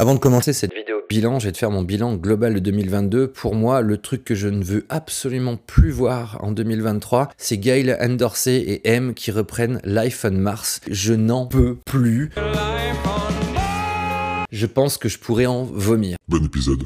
Avant de commencer cette vidéo bilan, je vais te faire mon bilan global de 2022. Pour moi, le truc que je ne veux absolument plus voir en 2023, c'est Gail Andersey et M qui reprennent Life on Mars. Je n'en peux plus. Je pense que je pourrais en vomir. Bon épisode.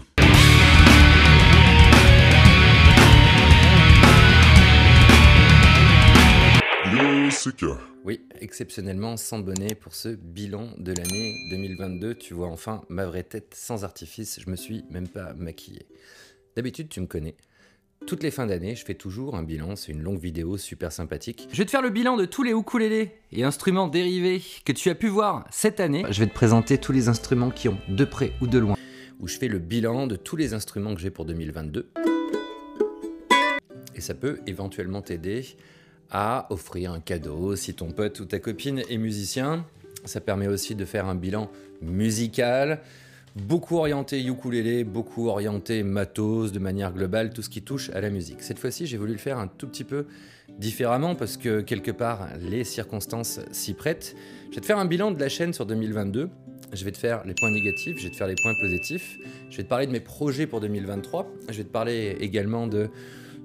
Que. Oui, exceptionnellement sans bonnet pour ce bilan de l'année 2022. Tu vois enfin ma vraie tête sans artifice, je me suis même pas maquillé. D'habitude, tu me connais. Toutes les fins d'année, je fais toujours un bilan, c'est une longue vidéo super sympathique. Je vais te faire le bilan de tous les ukulélés et instruments dérivés que tu as pu voir cette année. Je vais te présenter tous les instruments qui ont de près ou de loin. Où je fais le bilan de tous les instruments que j'ai pour 2022. Et ça peut éventuellement t'aider à offrir un cadeau si ton pote ou ta copine est musicien. Ça permet aussi de faire un bilan musical, beaucoup orienté ukulélé, beaucoup orienté matos de manière globale, tout ce qui touche à la musique. Cette fois-ci, j'ai voulu le faire un tout petit peu différemment parce que quelque part, les circonstances s'y prêtent. Je vais te faire un bilan de la chaîne sur 2022. Je vais te faire les points négatifs, je vais te faire les points positifs. Je vais te parler de mes projets pour 2023. Je vais te parler également de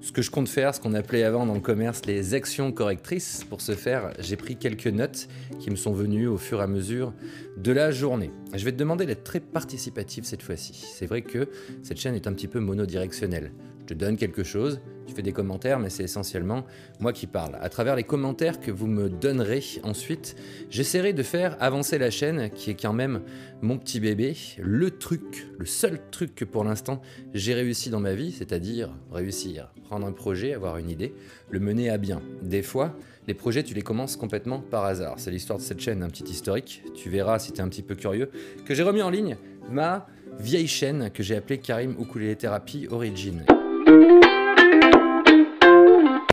ce que je compte faire, ce qu'on appelait avant dans le commerce les actions correctrices. Pour ce faire, j'ai pris quelques notes qui me sont venues au fur et à mesure de la journée. Je vais te demander d'être très participatif cette fois-ci. C'est vrai que cette chaîne est un petit peu monodirectionnelle. Donne quelque chose, tu fais des commentaires, mais c'est essentiellement moi qui parle. À travers les commentaires que vous me donnerez ensuite, j'essaierai de faire avancer la chaîne, qui est quand même mon petit bébé. Le truc, le seul truc que pour l'instant j'ai réussi dans ma vie, c'est-à-dire réussir, prendre un projet, avoir une idée, le mener à bien. Des fois, les projets, tu les commences complètement par hasard. C'est l'histoire de cette chaîne, un petit historique. Tu verras si tu es un petit peu curieux, que j'ai remis en ligne ma vieille chaîne que j'ai appelée Karim Ukulele Therapy Origin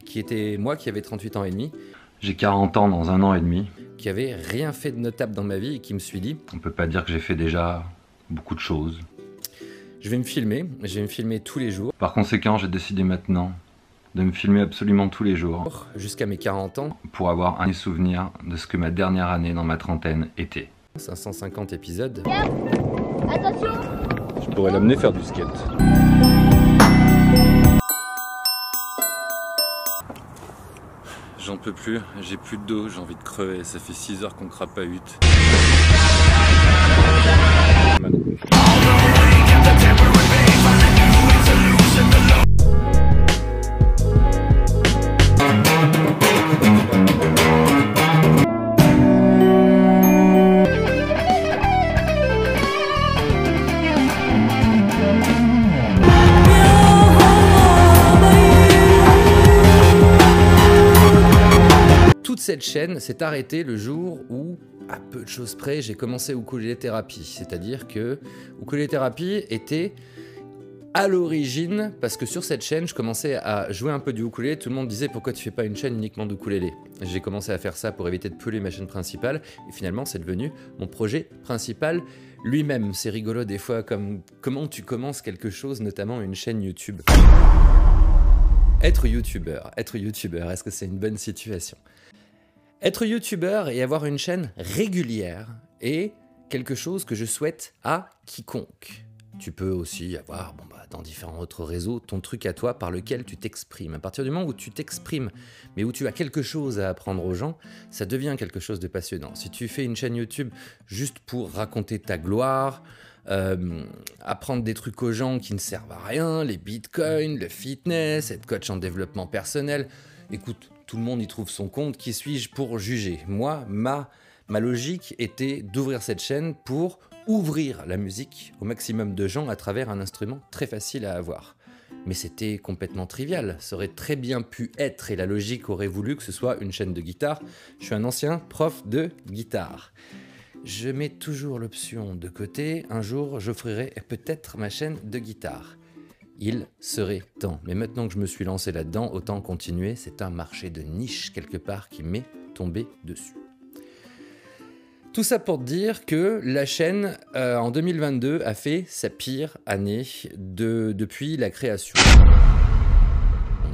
qui était moi qui avais 38 ans et demi. J'ai 40 ans dans un an et demi. Qui avait rien fait de notable dans ma vie et qui me suis dit. On peut pas dire que j'ai fait déjà beaucoup de choses. Je vais me filmer, je vais me filmer tous les jours. Par conséquent, j'ai décidé maintenant de me filmer absolument tous les jours. Jusqu'à mes 40 ans. Pour avoir un souvenir de ce que ma dernière année dans ma trentaine était. 550 épisodes. Attention Je pourrais l'amener faire du skate. J'en peux plus, j'ai plus de dos, j'ai envie de crever, ça fait 6 heures qu'on crapahute. Toute cette chaîne s'est arrêtée le jour où, à peu de choses près, j'ai commencé ukulélé thérapie. C'est-à-dire que ukulélé thérapie était à l'origine, parce que sur cette chaîne, je commençais à jouer un peu du ukulélé. Tout le monde disait pourquoi tu fais pas une chaîne uniquement d'ukulélé? J'ai commencé à faire ça pour éviter de peler ma chaîne principale, et finalement, c'est devenu mon projet principal lui-même. C'est rigolo des fois comme comment tu commences quelque chose, notamment une chaîne YouTube. Être youtubeur, être youtubeur, est-ce que c'est une bonne situation? Être youtubeur et avoir une chaîne régulière est quelque chose que je souhaite à quiconque. Tu peux aussi avoir, bon bah, dans différents autres réseaux, ton truc à toi par lequel tu t'exprimes. À partir du moment où tu t'exprimes, mais où tu as quelque chose à apprendre aux gens, ça devient quelque chose de passionnant. Si tu fais une chaîne YouTube juste pour raconter ta gloire, euh, apprendre des trucs aux gens qui ne servent à rien, les bitcoins, le fitness, être coach en développement personnel. Écoute, tout le monde y trouve son compte, qui suis-je pour juger? Moi, ma, logique était d'ouvrir cette chaîne pour ouvrir la musique au maximum de gens à travers un instrument très facile à avoir. Mais c'était complètement trivial, ça aurait très bien pu être et la logique aurait voulu que ce soit une chaîne de guitare. Je suis un ancien prof de guitare je mets toujours l'option de côté. Un jour, j'offrirai peut-être ma chaîne de guitare. Il serait temps. Mais maintenant que je me suis lancé là-dedans, autant continuer. C'est un marché de niche quelque part qui m'est tombé dessus. Tout ça pour dire que la chaîne, euh, en 2022, a fait sa pire année de, depuis la création.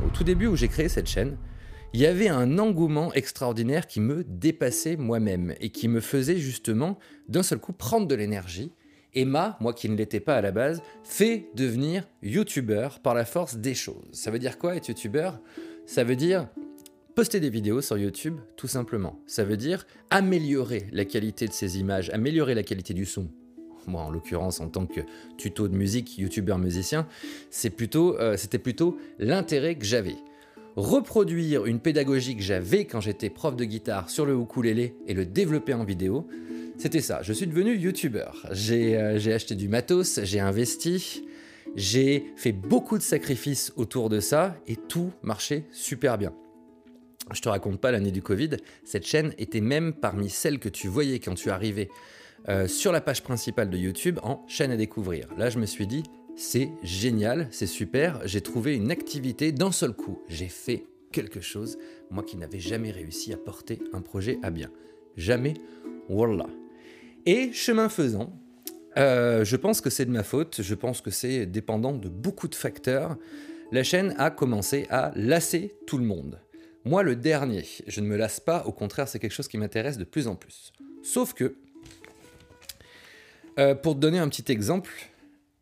Au tout début où j'ai créé cette chaîne, il y avait un engouement extraordinaire qui me dépassait moi-même et qui me faisait justement d'un seul coup prendre de l'énergie et m'a, moi qui ne l'étais pas à la base, fait devenir youtubeur par la force des choses. Ça veut dire quoi être youtubeur Ça veut dire poster des vidéos sur YouTube, tout simplement. Ça veut dire améliorer la qualité de ces images, améliorer la qualité du son. Moi, en l'occurrence, en tant que tuto de musique, youtubeur musicien, euh, c'était plutôt l'intérêt que j'avais. Reproduire une pédagogie que j'avais quand j'étais prof de guitare sur le ukulélé et le développer en vidéo, c'était ça. Je suis devenu youtubeur. J'ai euh, j'ai acheté du matos, j'ai investi, j'ai fait beaucoup de sacrifices autour de ça et tout marchait super bien. Je te raconte pas l'année du Covid, cette chaîne était même parmi celles que tu voyais quand tu arrivais euh, sur la page principale de YouTube en chaîne à découvrir. Là, je me suis dit, c'est génial, c'est super, j'ai trouvé une activité d'un seul coup. J'ai fait quelque chose, moi qui n'avais jamais réussi à porter un projet à bien. Jamais, voilà. Et chemin faisant, euh, je pense que c'est de ma faute, je pense que c'est dépendant de beaucoup de facteurs. La chaîne a commencé à lasser tout le monde. Moi, le dernier, je ne me lasse pas, au contraire, c'est quelque chose qui m'intéresse de plus en plus. Sauf que, euh, pour te donner un petit exemple,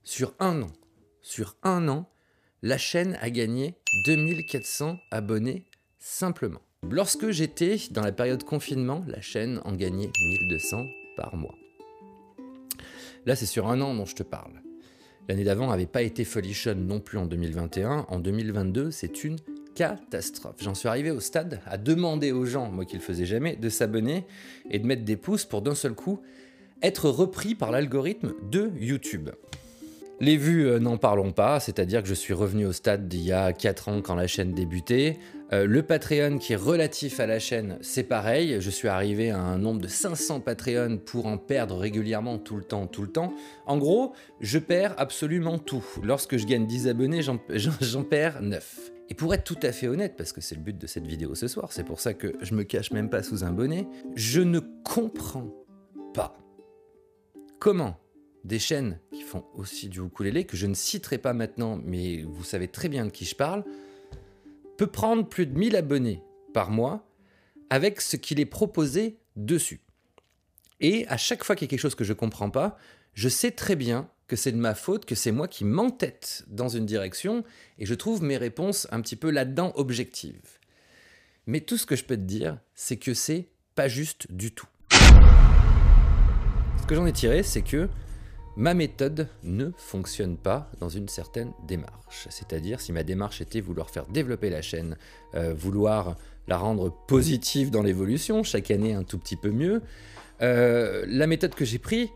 sur un an, sur un an, la chaîne a gagné 2400 abonnés simplement. Lorsque j'étais dans la période confinement, la chaîne en gagnait 1200 mois. Là, c'est sur un an dont je te parle. L'année d'avant n'avait pas été folichonne non plus en 2021. En 2022, c'est une catastrophe. J'en suis arrivé au stade à demander aux gens, moi qui le faisais jamais, de s'abonner et de mettre des pouces pour d'un seul coup être repris par l'algorithme de YouTube. Les vues, euh, n'en parlons pas, c'est-à-dire que je suis revenu au stade d'il y a 4 ans quand la chaîne débutait. Euh, le Patreon qui est relatif à la chaîne, c'est pareil. Je suis arrivé à un nombre de 500 Patreon pour en perdre régulièrement tout le temps, tout le temps. En gros, je perds absolument tout. Lorsque je gagne 10 abonnés, j'en perds 9. Et pour être tout à fait honnête, parce que c'est le but de cette vidéo ce soir, c'est pour ça que je me cache même pas sous un bonnet, je ne comprends pas comment des chaînes qui font aussi du ukulélé, que je ne citerai pas maintenant, mais vous savez très bien de qui je parle, peut prendre plus de 1000 abonnés par mois avec ce qu'il est proposé dessus. Et à chaque fois qu'il y a quelque chose que je ne comprends pas, je sais très bien que c'est de ma faute, que c'est moi qui m'entête dans une direction, et je trouve mes réponses un petit peu là-dedans objectives. Mais tout ce que je peux te dire, c'est que c'est pas juste du tout. Ce que j'en ai tiré, c'est que ma méthode ne fonctionne pas dans une certaine démarche. C'est-à-dire, si ma démarche était vouloir faire développer la chaîne, euh, vouloir la rendre positive dans l'évolution, chaque année un tout petit peu mieux, euh, la méthode que j'ai prise,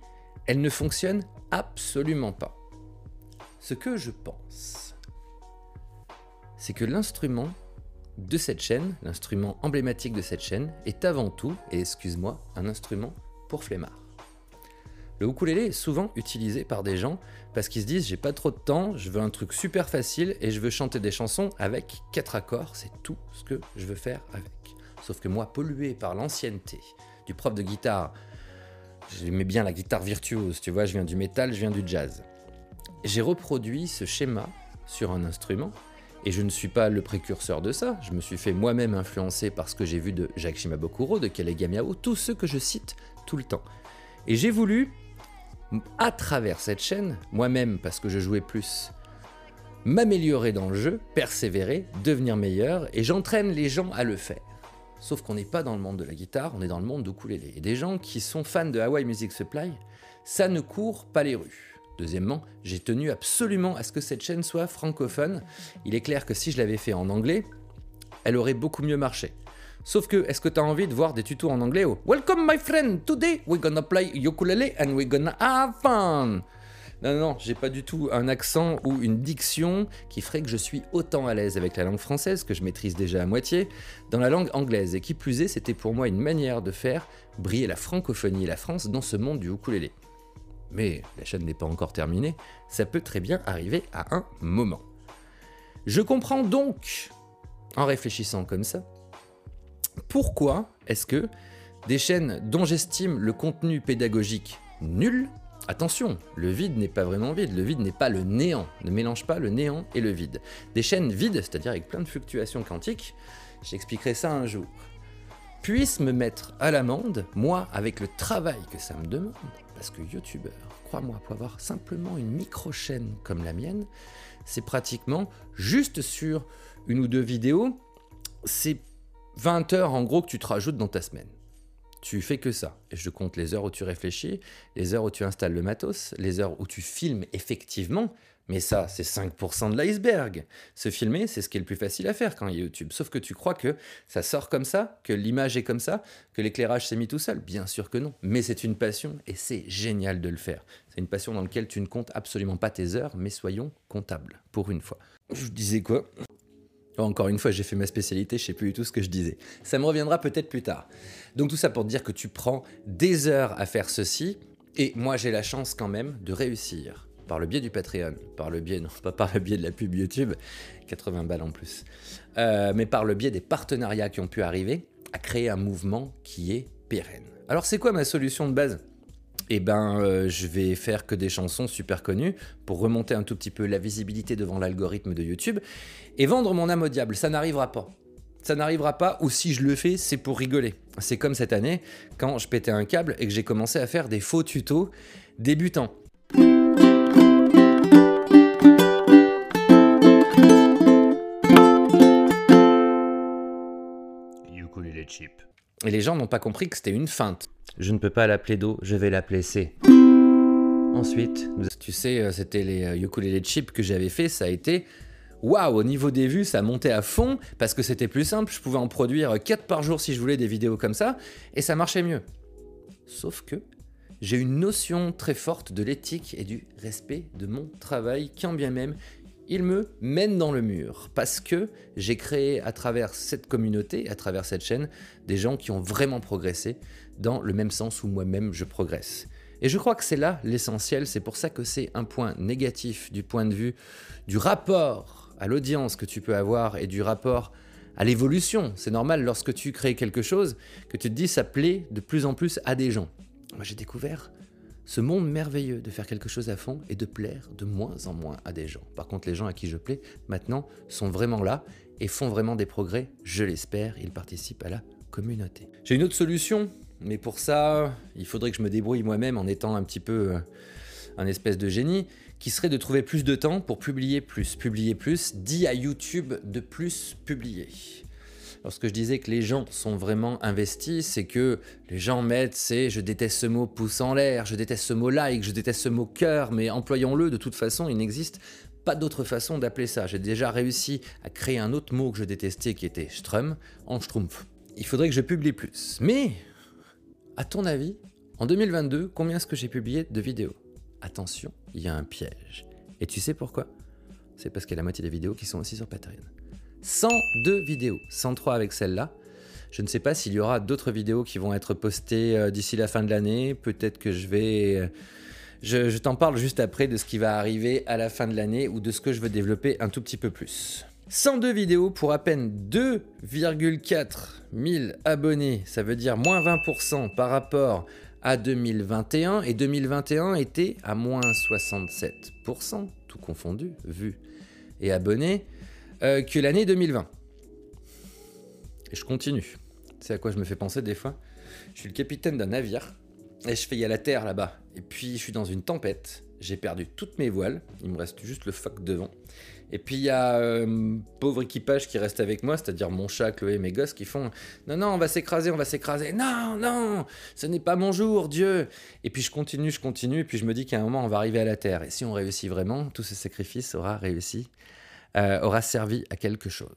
elle ne fonctionne absolument pas. Ce que je pense, c'est que l'instrument de cette chaîne, l'instrument emblématique de cette chaîne, est avant tout, et excuse-moi, un instrument pour flemmard. Le ukulélé est souvent utilisé par des gens parce qu'ils se disent j'ai pas trop de temps, je veux un truc super facile et je veux chanter des chansons avec quatre accords, c'est tout ce que je veux faire avec. Sauf que moi, pollué par l'ancienneté du prof de guitare J'aimais bien la guitare virtuose, tu vois, je viens du métal, je viens du jazz. J'ai reproduit ce schéma sur un instrument, et je ne suis pas le précurseur de ça, je me suis fait moi-même influencer par ce que j'ai vu de Jacques Shimabukuro, de Kelly Miao, tous ceux que je cite tout le temps. Et j'ai voulu, à travers cette chaîne, moi-même parce que je jouais plus, m'améliorer dans le jeu, persévérer, devenir meilleur, et j'entraîne les gens à le faire. Sauf qu'on n'est pas dans le monde de la guitare, on est dans le monde d'ukulélé. Et des gens qui sont fans de Hawaii Music Supply, ça ne court pas les rues. Deuxièmement, j'ai tenu absolument à ce que cette chaîne soit francophone. Il est clair que si je l'avais fait en anglais, elle aurait beaucoup mieux marché. Sauf que, est-ce que tu as envie de voir des tutos en anglais Welcome my friend, today we're gonna play ukulele and we're gonna have fun non, non, non, j'ai pas du tout un accent ou une diction qui ferait que je suis autant à l'aise avec la langue française, que je maîtrise déjà à moitié, dans la langue anglaise. Et qui plus est, c'était pour moi une manière de faire briller la francophonie et la France dans ce monde du ukulélé. Mais la chaîne n'est pas encore terminée, ça peut très bien arriver à un moment. Je comprends donc, en réfléchissant comme ça, pourquoi est-ce que des chaînes dont j'estime le contenu pédagogique nul Attention, le vide n'est pas vraiment vide, le vide n'est pas le néant. Ne mélange pas le néant et le vide. Des chaînes vides, c'est-à-dire avec plein de fluctuations quantiques, j'expliquerai ça un jour. puisse me mettre à l'amende, moi, avec le travail que ça me demande, parce que youtubeur, crois-moi, pour avoir simplement une micro-chaîne comme la mienne, c'est pratiquement juste sur une ou deux vidéos, c'est 20 heures en gros que tu te rajoutes dans ta semaine. Tu fais que ça. Et je compte les heures où tu réfléchis, les heures où tu installes le matos, les heures où tu filmes effectivement. Mais ça, c'est 5% de l'iceberg. Se filmer, c'est ce qui est le plus facile à faire quand il y a YouTube. Sauf que tu crois que ça sort comme ça, que l'image est comme ça, que l'éclairage s'est mis tout seul. Bien sûr que non. Mais c'est une passion et c'est génial de le faire. C'est une passion dans laquelle tu ne comptes absolument pas tes heures, mais soyons comptables, pour une fois. Je disais quoi? Encore une fois, j'ai fait ma spécialité, je sais plus du tout ce que je disais. Ça me reviendra peut-être plus tard. Donc tout ça pour dire que tu prends des heures à faire ceci, et moi j'ai la chance quand même de réussir par le biais du Patreon, par le biais, non pas par le biais de la pub YouTube, 80 balles en plus, euh, mais par le biais des partenariats qui ont pu arriver à créer un mouvement qui est pérenne. Alors c'est quoi ma solution de base? Eh ben, euh, je vais faire que des chansons super connues pour remonter un tout petit peu la visibilité devant l'algorithme de YouTube et vendre mon âme au diable. Ça n'arrivera pas. Ça n'arrivera pas, ou si je le fais, c'est pour rigoler. C'est comme cette année, quand je pétais un câble et que j'ai commencé à faire des faux tutos débutants. Et les gens n'ont pas compris que c'était une feinte. Je ne peux pas l'appeler Do, je vais l'appeler C. Ensuite, tu sais, euh, c'était les euh, ukulele chip que j'avais fait, ça a été waouh, au niveau des vues, ça montait à fond parce que c'était plus simple, je pouvais en produire 4 par jour si je voulais des vidéos comme ça et ça marchait mieux. Sauf que j'ai une notion très forte de l'éthique et du respect de mon travail, quand bien même il me mène dans le mur parce que j'ai créé à travers cette communauté, à travers cette chaîne, des gens qui ont vraiment progressé dans le même sens où moi-même je progresse. Et je crois que c'est là l'essentiel, c'est pour ça que c'est un point négatif du point de vue du rapport à l'audience que tu peux avoir et du rapport à l'évolution. C'est normal lorsque tu crées quelque chose que tu te dis ça plaît de plus en plus à des gens. Moi j'ai découvert ce monde merveilleux de faire quelque chose à fond et de plaire de moins en moins à des gens. Par contre, les gens à qui je plais maintenant sont vraiment là et font vraiment des progrès, je l'espère, ils participent à la communauté. J'ai une autre solution, mais pour ça, il faudrait que je me débrouille moi-même en étant un petit peu euh, un espèce de génie, qui serait de trouver plus de temps pour publier plus. Publier plus dit à YouTube de plus publier. Lorsque je disais que les gens sont vraiment investis, c'est que les gens mettent, c'est je déteste ce mot pouce en l'air, je déteste ce mot like, je déteste ce mot cœur, mais employons-le de toute façon, il n'existe pas d'autre façon d'appeler ça. J'ai déjà réussi à créer un autre mot que je détestais qui était Strum en Schtroumpf. Il faudrait que je publie plus. Mais, à ton avis, en 2022, combien est-ce que j'ai publié de vidéos? Attention, il y a un piège. Et tu sais pourquoi? C'est parce qu'il y a la moitié des vidéos qui sont aussi sur Patreon. 102 vidéos, 103 avec celle-là. Je ne sais pas s'il y aura d'autres vidéos qui vont être postées euh, d'ici la fin de l'année. Peut-être que je vais... Euh, je, t'en parle juste après de ce qui va arriver à la fin de l'année ou de ce que je veux développer un tout petit peu plus. 102 vidéos pour à peine 2,4 000 abonnés, ça veut dire moins 20% par rapport à 2021, et 2021 était à moins 67%, tout confondu, vu et abonnés. Euh, que l'année 2020. Et je continue. C'est à quoi je me fais penser des fois Je suis le capitaine d'un navire et je fais y a la terre là-bas. Et puis je suis dans une tempête. J'ai perdu toutes mes voiles. Il me reste juste le phoque devant. Et puis il y a euh, pauvre équipage qui reste avec moi, c'est-à-dire mon chat, Chloé mes gosses qui font Non, non, on va s'écraser, on va s'écraser. Non, non, ce n'est pas mon jour, Dieu. Et puis je continue, je continue. Et puis je me dis qu'à un moment, on va arriver à la terre. Et si on réussit vraiment, tout ce sacrifice aura réussi euh, aura servi à quelque chose.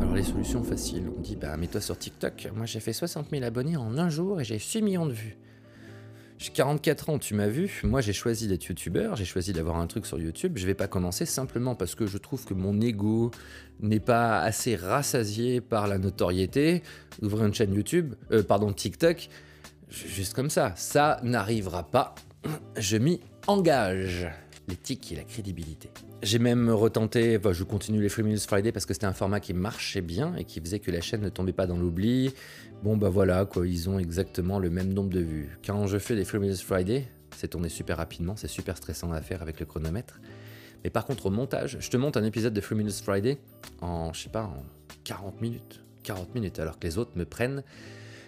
Alors les solutions faciles, on dit bah mets-toi sur TikTok. Moi j'ai fait 60 000 abonnés en un jour et j'ai 6 millions de vues. J'ai 44 ans, tu m'as vu. Moi j'ai choisi d'être youtubeur, j'ai choisi d'avoir un truc sur YouTube. Je vais pas commencer simplement parce que je trouve que mon ego n'est pas assez rassasié par la notoriété d'ouvrir une chaîne YouTube, euh, pardon TikTok, juste comme ça. Ça n'arrivera pas. Je m'y engage l'éthique et la crédibilité. J'ai même retenté, je continue les Free Minutes Friday parce que c'était un format qui marchait bien et qui faisait que la chaîne ne tombait pas dans l'oubli. Bon bah voilà, quoi, ils ont exactement le même nombre de vues. Quand je fais les Free Minutes Friday, c'est tourné super rapidement, c'est super stressant à faire avec le chronomètre. Mais par contre au montage, je te monte un épisode de Free Minutes Friday en, je sais pas, en 40 minutes. 40 minutes, alors que les autres me prennent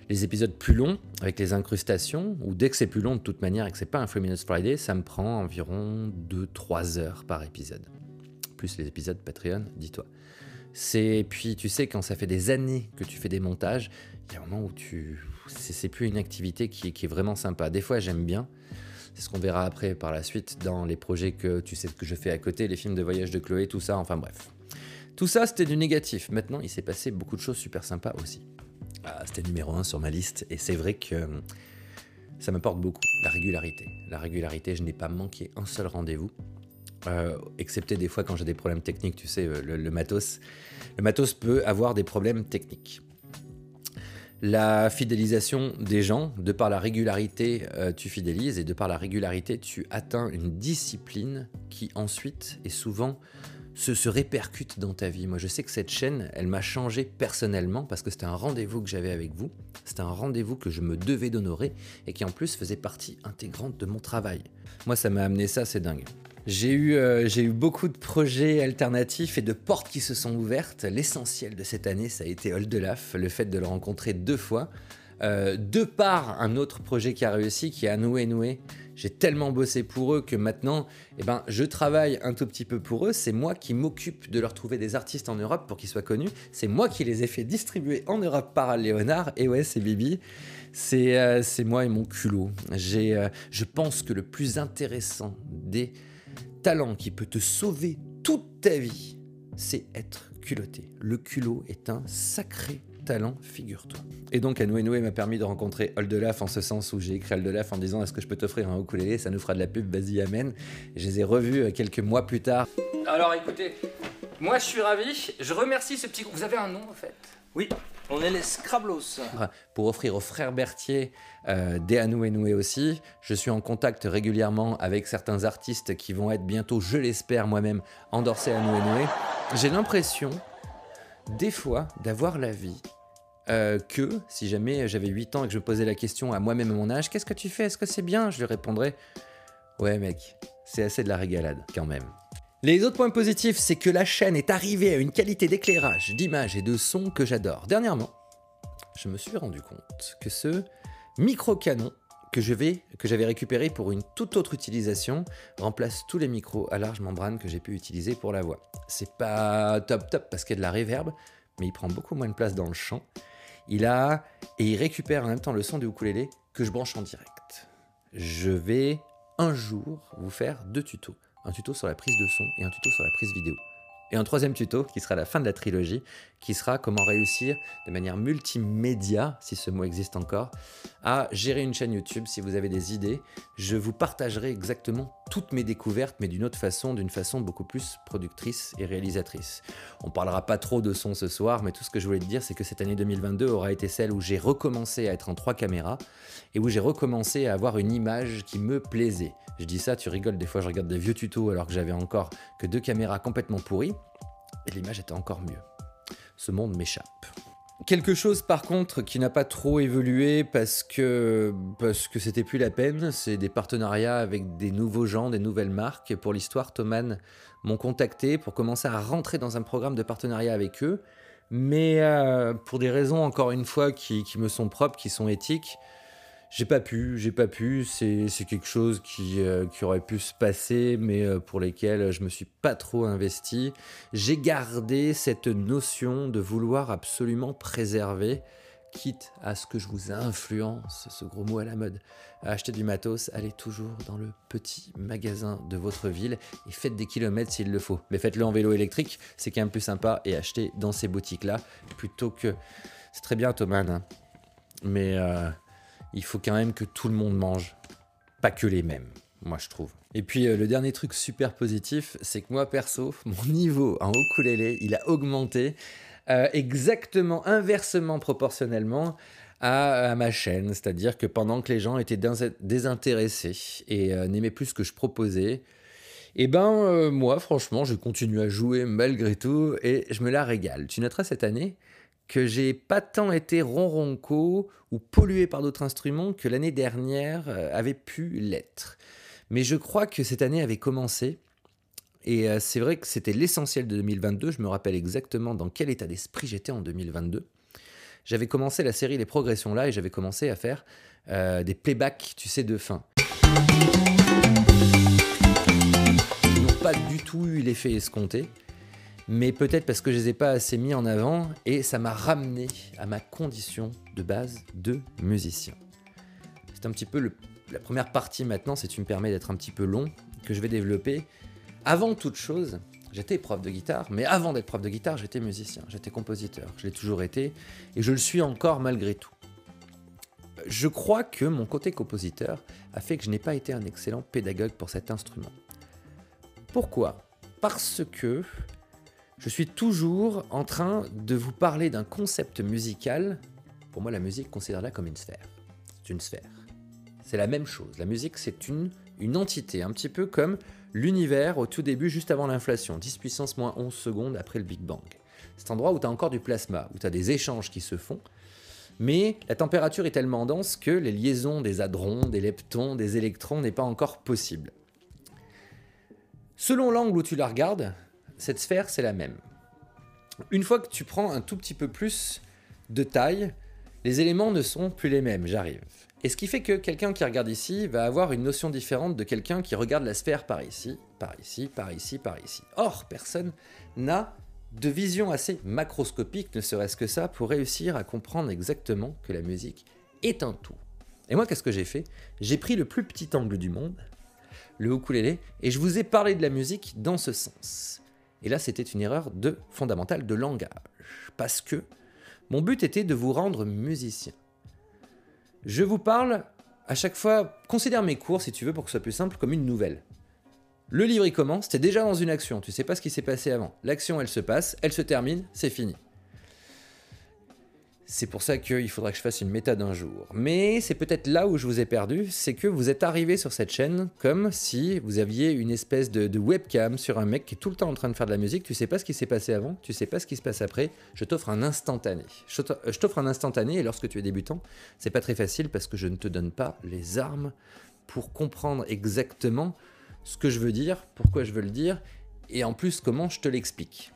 les épisodes plus longs, avec les incrustations, ou dès que c'est plus long de toute manière et que c'est pas un Free Minutes Friday, ça me prend environ 2-3 heures par épisode. Plus les épisodes Patreon, dis-toi. C'est puis tu sais quand ça fait des années que tu fais des montages, il y a un moment où tu c'est plus une activité qui, qui est vraiment sympa. Des fois j'aime bien, c'est ce qu'on verra après par la suite dans les projets que tu sais que je fais à côté, les films de voyage de Chloé, tout ça, enfin bref. Tout ça, c'était du négatif. Maintenant, il s'est passé beaucoup de choses super sympas aussi. Ah, c'était numéro un sur ma liste, et c'est vrai que ça m'apporte beaucoup, la régularité. La régularité, je n'ai pas manqué un seul rendez-vous. Euh, excepté des fois quand j'ai des problèmes techniques, tu sais, le, le matos. Le matos peut avoir des problèmes techniques. La fidélisation des gens, de par la régularité, euh, tu fidélises et de par la régularité, tu atteins une discipline qui ensuite est souvent se, répercute dans ta vie. Moi, je sais que cette chaîne, elle m'a changé personnellement parce que c'était un rendez-vous que j'avais avec vous. C'était un rendez-vous que je me devais d'honorer et qui en plus faisait partie intégrante de mon travail. Moi, ça m'a amené ça, c'est dingue. J'ai eu, euh, eu beaucoup de projets alternatifs et de portes qui se sont ouvertes. L'essentiel de cette année, ça a été Oldelaf, le fait de le rencontrer deux fois. Euh, de par un autre projet qui a réussi, qui est Anoué Noué. J'ai tellement bossé pour eux que maintenant, eh ben, je travaille un tout petit peu pour eux. C'est moi qui m'occupe de leur trouver des artistes en Europe pour qu'ils soient connus. C'est moi qui les ai fait distribuer en Europe par Léonard. Et ouais, c'est Bibi. C'est euh, moi et mon culot. Euh, je pense que le plus intéressant des talent qui peut te sauver toute ta vie, c'est être culotté. Le culot est un sacré talent, figure-toi. Et donc, Anoué Noué m'a permis de rencontrer Oldelaf en ce sens où j'ai écrit Oldelaf en disant Est-ce que je peux t'offrir un ukulélé? Ça nous fera de la pub, vas-y, amène. Et je les ai revus euh, quelques mois plus tard. Alors écoutez, moi je suis ravi. Je remercie ce petit groupe. Vous avez un nom en fait? Oui, on est les Scrablos. pour offrir aux frères Berthier euh, des Anoué Noué aussi. Je suis en contact régulièrement avec certains artistes qui vont être bientôt, je l'espère moi-même, endorsés Anoué Noué. J'ai l'impression, des fois, d'avoir la vie euh, que si jamais j'avais 8 ans et que je posais la question à moi-même à mon âge, qu'est-ce que tu fais? Est-ce que c'est bien? Je lui répondrais, ouais mec, c'est assez de la régalade quand même. Les autres points positifs, c'est que la chaîne est arrivée à une qualité d'éclairage, d'image et de son que j'adore. Dernièrement, je me suis rendu compte que ce micro-canon que j'avais récupéré pour une toute autre utilisation, remplace tous les micros à large membrane que j'ai pu utiliser pour la voix. C'est pas top top parce qu'il y a de la reverb, mais il prend beaucoup moins de place dans le champ. Il a et il récupère en même temps le son du ukulélé que je branche en direct. Je vais un jour vous faire deux tutos, un tuto sur la prise de son et un tuto sur la prise vidéo. Et un troisième tuto qui sera la fin de la trilogie, qui sera comment réussir de manière multimédia, si ce mot existe encore, à gérer une chaîne YouTube. Si vous avez des idées, je vous partagerai exactement toutes mes découvertes, mais d'une autre façon, d'une façon beaucoup plus productrice et réalisatrice. On parlera pas trop de son ce soir, mais tout ce que je voulais te dire, c'est que cette année 2022 aura été celle où j'ai recommencé à être en trois caméras et où j'ai recommencé à avoir une image qui me plaisait. Je dis ça, tu rigoles, des fois je regarde des vieux tutos alors que j'avais encore que deux caméras complètement pourries et l'image était encore mieux. Ce monde m'échappe. Quelque chose par contre qui n'a pas trop évolué parce que parce que c'était plus la peine, c'est des partenariats avec des nouveaux gens, des nouvelles marques. Pour l'histoire, Thoman m'ont contacté pour commencer à rentrer dans un programme de partenariat avec eux, mais euh, pour des raisons encore une fois qui, qui me sont propres, qui sont éthiques. J'ai pas pu, j'ai pas pu. C'est quelque chose qui, euh, qui aurait pu se passer, mais euh, pour lesquels je me suis pas trop investi. J'ai gardé cette notion de vouloir absolument préserver, quitte à ce que je vous influence, ce gros mot à la mode, à acheter du matos, allez toujours dans le petit magasin de votre ville et faites des kilomètres s'il le faut. Mais faites-le en vélo électrique, c'est quand même plus sympa et achetez dans ces boutiques-là plutôt que. C'est très bien, Thomas, hein, mais. euh, il faut quand même que tout le monde mange, pas que les mêmes, moi je trouve. Et puis euh, le dernier truc super positif, c'est que moi perso, mon niveau en ukulélé, il a augmenté euh, exactement inversement proportionnellement à, ma chaîne, c'est-à-dire que pendant que les gens étaient dés- désintéressés et euh, n'aimaient plus ce que je proposais, et ben moi franchement, je continue à jouer malgré tout et je me la régale. Tu noteras cette année que j'ai pas tant été ronronco ou pollué par d'autres instruments que l'année dernière euh, avait pu l'être. Mais je crois que cette année avait commencé Et euh, c'est vrai que c'était l'essentiel de 2022. Je me rappelle exactement dans quel état d'esprit j'étais en 2022. J'avais commencé la série Les Progressions là et j'avais commencé à faire euh, des playbacks, tu sais, de fin. Ils n'ont pas du tout eu l'effet escompté, mais peut-être parce que je les ai pas assez mis en avant et ça m'a ramené à ma condition de base de musicien. C'est un petit peu la première partie maintenant, si tu me permets d'être un petit peu long, que je vais développer. Avant toute chose, j'étais prof de guitare, mais avant d'être prof de guitare, j'étais musicien, j'étais compositeur. Je l'ai toujours été et je le suis encore malgré tout. Je crois que mon côté compositeur a fait que je n'ai pas été un excellent pédagogue pour cet instrument. Pourquoi? Parce que je suis toujours en train de vous parler d'un concept musical. Pour moi, la musique, considère-la comme une sphère. C'est une sphère. C'est la même chose. La musique, c'est une, entité, un petit peu comme l'univers au tout début, juste avant l'inflation, 10 puissance moins 11 secondes après le Big Bang. Cet endroit où tu as encore du plasma, où tu as des échanges qui se font, mais la température est tellement dense que les liaisons des hadrons, des leptons, des électrons n'est pas encore possible. Selon l'angle où tu la regardes, cette sphère, c'est la même. Une fois que tu prends un tout petit peu plus de taille, les éléments ne sont plus les mêmes, j'arrive. Et ce qui fait que quelqu'un qui regarde ici va avoir une notion différente de quelqu'un qui regarde la sphère par ici, par ici, par ici, par ici. Or, personne n'a de vision assez macroscopique, ne serait-ce que ça, pour réussir à comprendre exactement que la musique est un tout. Et moi, qu'est-ce que j'ai fait? J'ai pris le plus petit angle du monde, le ukulélé, et je vous ai parlé de la musique dans ce sens. Et là, c'était une erreur de fondamentale de langage, parce que mon but était de vous rendre musicien. Je vous parle à chaque fois, considère mes cours, si tu veux, pour que ce soit plus simple, comme une nouvelle. Le livre, il commence, t'es déjà dans une action, tu sais pas ce qui s'est passé avant. L'action, elle se passe, elle se termine, c'est fini. C'est pour ça qu'il faudra que je fasse une méthode un jour. Mais c'est peut-être là où je vous ai perdu, c'est que vous êtes arrivé sur cette chaîne comme si vous aviez une espèce de, de webcam sur un mec qui est tout le temps en train de faire de la musique, tu sais pas ce qui s'est passé avant, tu sais pas ce qui se passe après, je t'offre un instantané. Je je t'offre un instantané et lorsque tu es débutant, c'est pas très facile parce que je ne te donne pas les armes pour comprendre exactement ce que je veux dire, pourquoi je veux le dire, et en plus comment je te l'explique.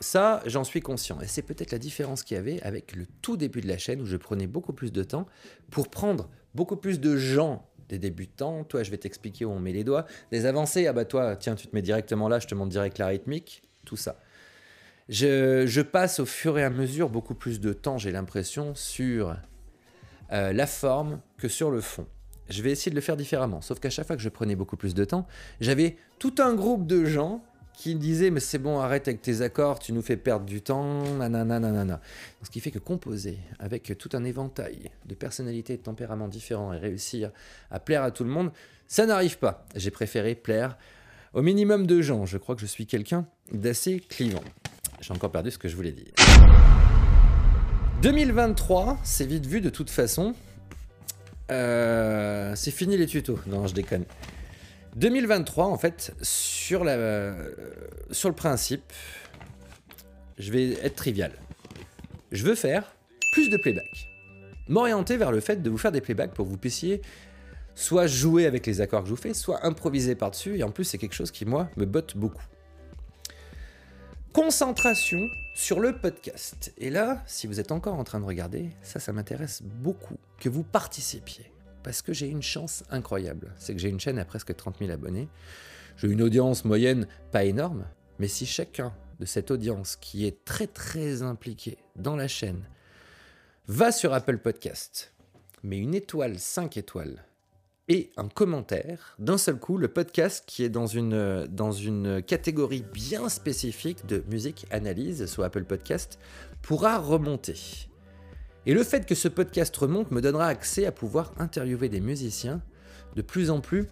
Ça, j'en suis conscient. Et c'est peut-être la différence qu'il y avait avec le tout début de la chaîne où je prenais beaucoup plus de temps pour prendre beaucoup plus de gens, des débutants. Toi, je vais t'expliquer où on met les doigts. Des avancées, ah bah toi, tiens, tu te mets directement là, je te montre direct la rythmique, tout ça. Je, passe au fur et à mesure beaucoup plus de temps, j'ai l'impression, sur euh, la forme que sur le fond. Je vais essayer de le faire différemment. Sauf qu'à chaque fois que je prenais beaucoup plus de temps, j'avais tout un groupe de gens qui disaient Mais c'est bon, arrête avec tes accords, tu nous fais perdre du temps, nanana, nanana. Ce qui fait que composer avec tout un éventail de personnalités et de tempéraments différents et réussir à plaire à tout le monde, ça n'arrive pas. J'ai préféré plaire au minimum de gens. Je crois que je suis quelqu'un d'assez clivant. J'ai encore perdu ce que je voulais dire. 2023, c'est vite vu de toute façon. Euh, c'est fini les tutos. Non, je déconne. 2023, en fait, euh, sur le principe, je vais être trivial. Je veux faire plus de playback. M'orienter vers le fait de vous faire des playbacks pour que vous puissiez soit jouer avec les accords que je vous fais, soit improviser par-dessus. Et en plus, c'est quelque chose qui, moi, me botte beaucoup. Concentration sur le podcast. Et là, si vous êtes encore en train de regarder, ça, ça m'intéresse beaucoup que vous participiez. Parce que j'ai une chance incroyable. C'est que j'ai une chaîne à presque 30 000 abonnés. J'ai une audience moyenne pas énorme, mais si chacun de cette audience qui est très très impliqué dans la chaîne va sur Apple Podcast, met une étoile, 5 étoiles et un commentaire, d'un seul coup, le podcast qui est dans une, dans une catégorie bien spécifique de musique analyse sur Apple Podcast pourra remonter. Et le fait que ce podcast remonte me donnera accès à pouvoir interviewer des musiciens de plus en plus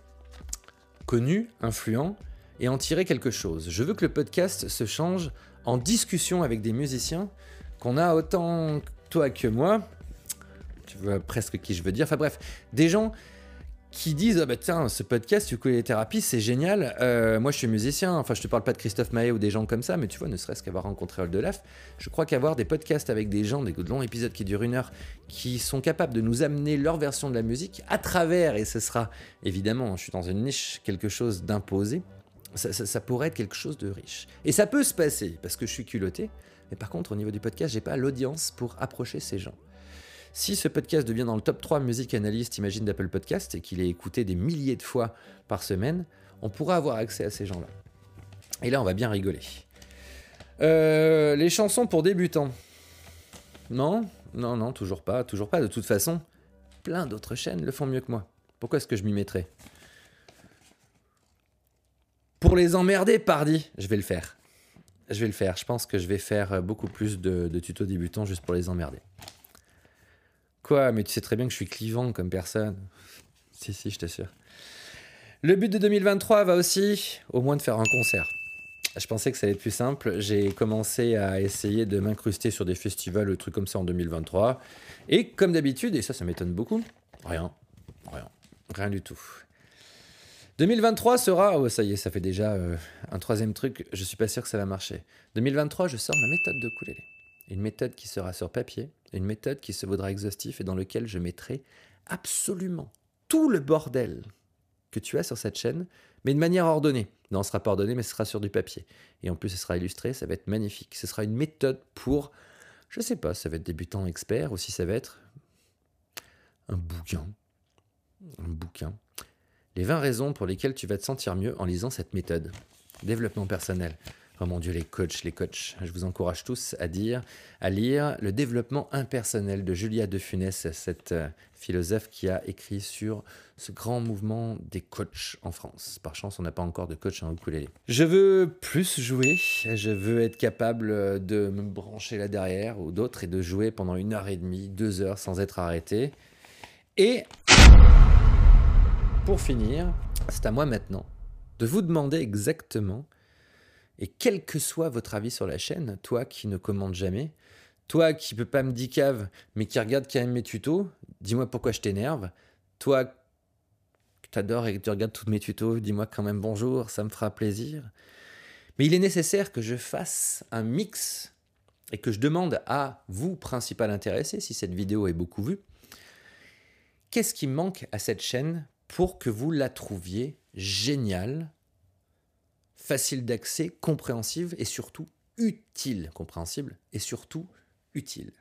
connus, influents, et en tirer quelque chose. Je veux que le podcast se change en discussion avec des musiciens qu'on a autant toi que moi. Tu vois presque qui je veux dire. Enfin bref, des gens qui disent ah bah tiens ce podcast ukulélé thérapie c'est génial Euh, moi je suis musicien enfin je te parle pas de Christophe Maé ou des gens comme ça mais tu vois ne serait-ce qu'avoir rencontré Oldelaf je crois qu'avoir des podcasts avec des gens des longs épisodes qui durent une heure qui sont capables de nous amener leur version de la musique à travers et ce sera évidemment je suis dans une niche quelque chose d'imposé ça- ça pourrait être quelque chose de riche. Et ça peut se passer, parce que je suis culotté, mais par contre, au niveau du podcast, j'ai pas l'audience pour approcher ces gens. Si ce podcast devient dans le top 3 musique analyste, imagine d'Apple Podcast, et qu'il est écouté des milliers de fois par semaine, on pourra avoir accès à ces gens-là. Et là, on va bien rigoler. Euh, les chansons pour débutants. Non, non, non, toujours pas, toujours pas. De toute façon, plein d'autres chaînes le font mieux que moi. Pourquoi est-ce que je m'y mettrais? Pour les emmerder, pardi, je vais le faire. Je vais le faire. Je pense que je vais faire beaucoup plus de tutos débutants juste pour les emmerder. Mais tu sais très bien que je suis clivant comme personne. Si, si, je t'assure. Le but de 2023 va aussi, au moins, de faire un concert. Je pensais que ça allait être plus simple. J'ai commencé à essayer de m'incruster sur des festivals, trucs comme ça en 2023. Et comme d'habitude, et ça, ça m'étonne beaucoup, rien. Rien. Rien du tout. 2023 sera. Oh, ça y est, ça fait déjà euh, un troisième truc. Je suis pas sûr que ça va marcher. 2023, je sors ma méthode de ukulélé. Une méthode qui sera sur papier, une méthode qui se vaudra exhaustif et dans lequel je mettrai absolument tout le bordel que tu as sur cette chaîne, mais de manière ordonnée. Non, ce sera pas ordonné, mais ce sera sur du papier. Et en plus, ce sera illustré, ça va être magnifique. Ce sera une méthode pour, je sais pas, ça va être débutant expert, ou si ça va être un bouquin. Un bouquin. Les 20 raisons pour lesquelles tu vas te sentir mieux en lisant cette méthode. Développement personnel. Oh mon Dieu, les coachs, les coachs. Je vous encourage tous à dire, à lire le développement impersonnel de Julia de Funès, cette euh, philosophe qui a écrit sur ce grand mouvement des coachs en France. Par chance, on n'a pas encore de coach en ukulélé. Je veux plus jouer. Je veux être capable de me brancher là derrière ou d'autres et de jouer pendant une heure et demie, deux heures sans être arrêté. Et pour finir, c'est à moi maintenant de vous demander exactement, et quel que soit votre avis sur la chaîne, toi qui ne commandes jamais, toi qui peux pas me dire cave, mais qui regarde quand même mes tutos, dis-moi pourquoi je t'énerve. Toi que t'adores et que tu regardes tous mes tutos, dis-moi quand même bonjour, ça me fera plaisir. Mais il est nécessaire que je fasse un mix et que je demande à vous, principal intéressé, si cette vidéo est beaucoup vue, qu'est-ce qui manque à cette chaîne pour que vous la trouviez géniale, facile d'accès, compréhensive et surtout utile, compréhensible et surtout utile.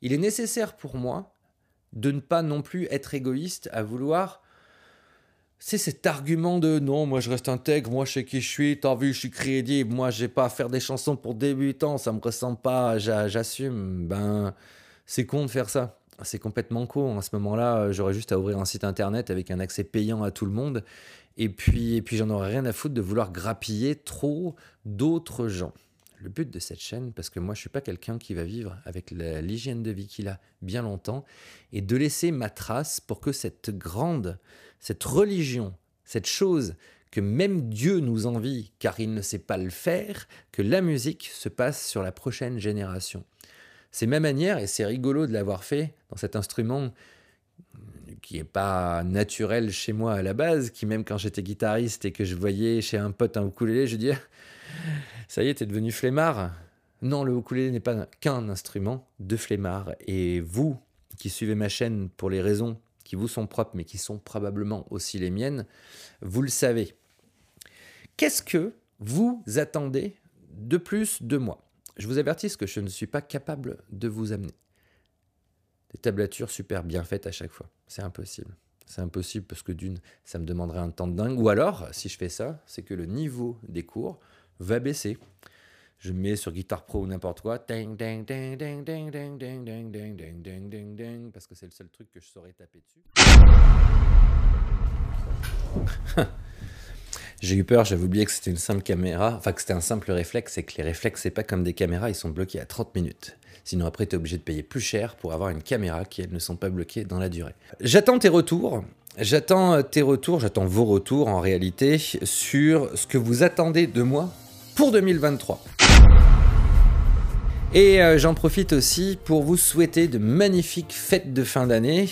Il est nécessaire pour moi de ne pas non plus être égoïste à vouloir c'est cet argument de non, moi je reste intègre, moi je sais qui je suis, t'as vu, je suis crédible, moi j'ai pas à faire des chansons pour débutants, ça me ressemble pas, j'a- j'assume. Ben, c'est con de faire ça. C'est complètement con. À ce moment-là, euh, j'aurais juste à ouvrir un site internet avec un accès payant à tout le monde. Et puis, et puis j'en aurais rien à foutre de vouloir grappiller trop d'autres gens. Le but de cette chaîne, parce que moi je suis pas quelqu'un qui va vivre avec l'hygiène de vie qu'il a bien longtemps, et de laisser ma trace pour que cette grande, cette religion, cette chose que même Dieu nous envie car il ne sait pas le faire, que la musique se passe sur la prochaine génération. C'est ma manière, et c'est rigolo de l'avoir fait dans cet instrument qui n'est pas naturel chez moi à la base, qui même quand j'étais guitariste et que je voyais chez un pote un ukulélé, je dis ça y est, t'es devenu flemmard. Non, le ukulélé n'est pas qu'un instrument de flemmard. Et vous, qui suivez ma chaîne pour les raisons qui vous sont propres, mais qui sont probablement aussi les miennes, vous le savez. Qu'est-ce que vous attendez de plus de moi? Je vous avertis que je ne suis pas capable de vous amener. Des tablatures super bien faites à chaque fois. C'est impossible. C'est impossible parce que d'une, ça me demanderait un temps de dingue. Ou alors, si je fais ça, c'est que le niveau des cours va baisser. Je mets sur Guitar Pro ou n'importe quoi. Parce que c'est le seul truc que je saurais taper dessus. J'ai eu peur, j'avais oublié que c'était une simple caméra, enfin que c'était un simple réflexe, et que les réflexes, c'est pas comme des caméras, ils sont bloqués à 30 minutes. Sinon après, tu es obligé de payer plus cher pour avoir une caméra qui, elles, ne sont pas bloquées dans la durée. J'attends tes retours. J'attends euh, tes retours, j'attends vos retours en réalité sur ce que vous attendez de moi pour 2023. Et euh, j'en profite aussi pour vous souhaiter de magnifiques fêtes de fin d'année.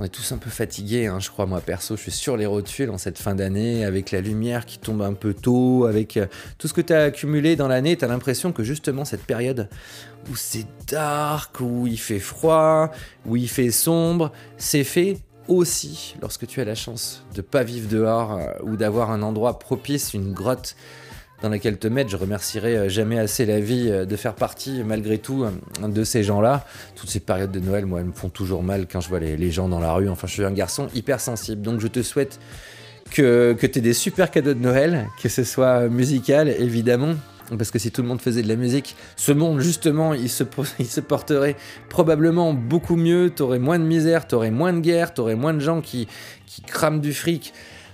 On est tous un peu fatigués, hein, je crois, moi perso, je suis sur les rotules en cette fin d'année, avec la lumière qui tombe un peu tôt, avec euh, tout ce que tu as accumulé dans l'année, tu as l'impression que justement cette période où c'est dark, où il fait froid, où il fait sombre, c'est fait aussi, lorsque tu as la chance de pas vivre dehors euh, ou d'avoir un endroit propice, une grotte dans laquelle te mettre, je remercierai euh, jamais assez la vie euh, de faire partie, malgré tout, euh, de ces gens-là. Toutes ces périodes de Noël, moi, elles me font toujours mal quand je vois les, gens dans la rue. Enfin, je suis un garçon hyper sensible, donc je te souhaite que, que tu aies des super cadeaux de Noël, que ce soit musical, évidemment. Parce que si tout le monde faisait de la musique, ce monde, justement, il se, il se porterait probablement beaucoup mieux. T'aurais moins de misère, t'aurais moins de guerre, t'aurais moins de gens qui, qui crament du fric.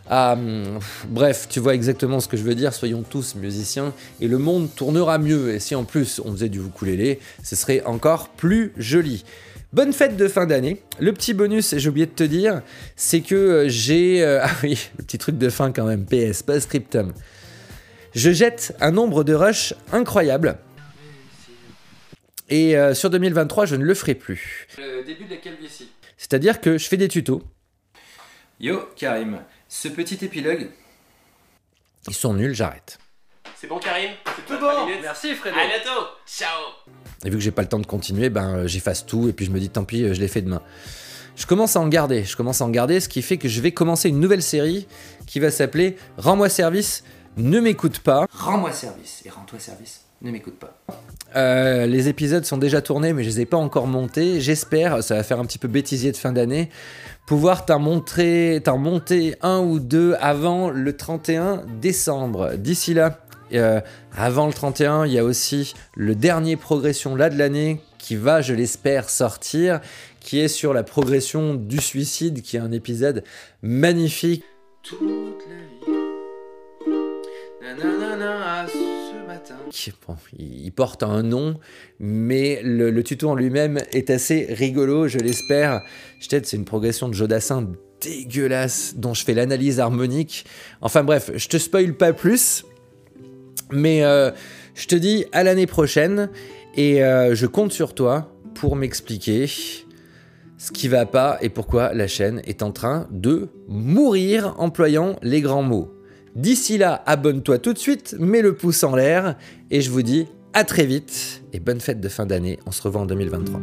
Pff, bref, tu vois exactement ce que je veux dire. Soyons tous musiciens et le monde tournera mieux. Et si en plus on faisait du ukulélé, ce serait encore plus joli. Bonne fête de fin d'année. Le petit bonus, j'ai oublié de te dire, c'est que euh, j'ai. euh, ah oui, le petit truc de fin quand même, PS, pas scriptum. Je jette un nombre de rushs incroyable. Et euh, sur 2023, je ne le ferai plus. Le début de la calvitie. C'est-à-dire que je fais des tutos. Yo, Karim, ce petit épilogue. Ils sont nuls, j'arrête. C'est bon, Karim C'est Tout bon, merci Fredo. À bientôt Ciao Et vu que j'ai pas le temps de continuer, ben euh, j'efface tout et puis je me dis tant pis, euh, je l'ai fait demain. Je commence à en garder, je commence à en garder, ce qui fait que je vais commencer une nouvelle série qui va s'appeler Rends-moi service, ne m'écoute pas. Rends-moi service et rends-toi service. Ne m'écoute pas. Euh, les épisodes sont déjà tournés, mais je les ai pas encore montés. J'espère, ça va faire un petit peu bêtisier de fin d'année, pouvoir t'en montrer, t'en monter un ou deux avant le 31 décembre. D'ici là, euh, avant le 31, il y a aussi le dernier progression là de l'année qui va, je l'espère, sortir, qui est sur la progression du suicide, qui est un épisode magnifique. Toute la vie. Nanana, bon, il porte un nom, mais le, tuto en lui-même est assez rigolo, je l'espère. Je t'aide, c'est une progression de Jodassin dégueulasse dont je fais l'analyse harmonique. Enfin bref, je te spoil pas plus, mais euh, je te dis à l'année prochaine et euh, je compte sur toi pour m'expliquer ce qui va pas et pourquoi la chaîne est en train de mourir employant les grands mots. D'ici là, abonne-toi tout de suite, mets le pouce en l'air et je vous dis à très vite et bonne fête de fin d'année. On se revoit en 2023.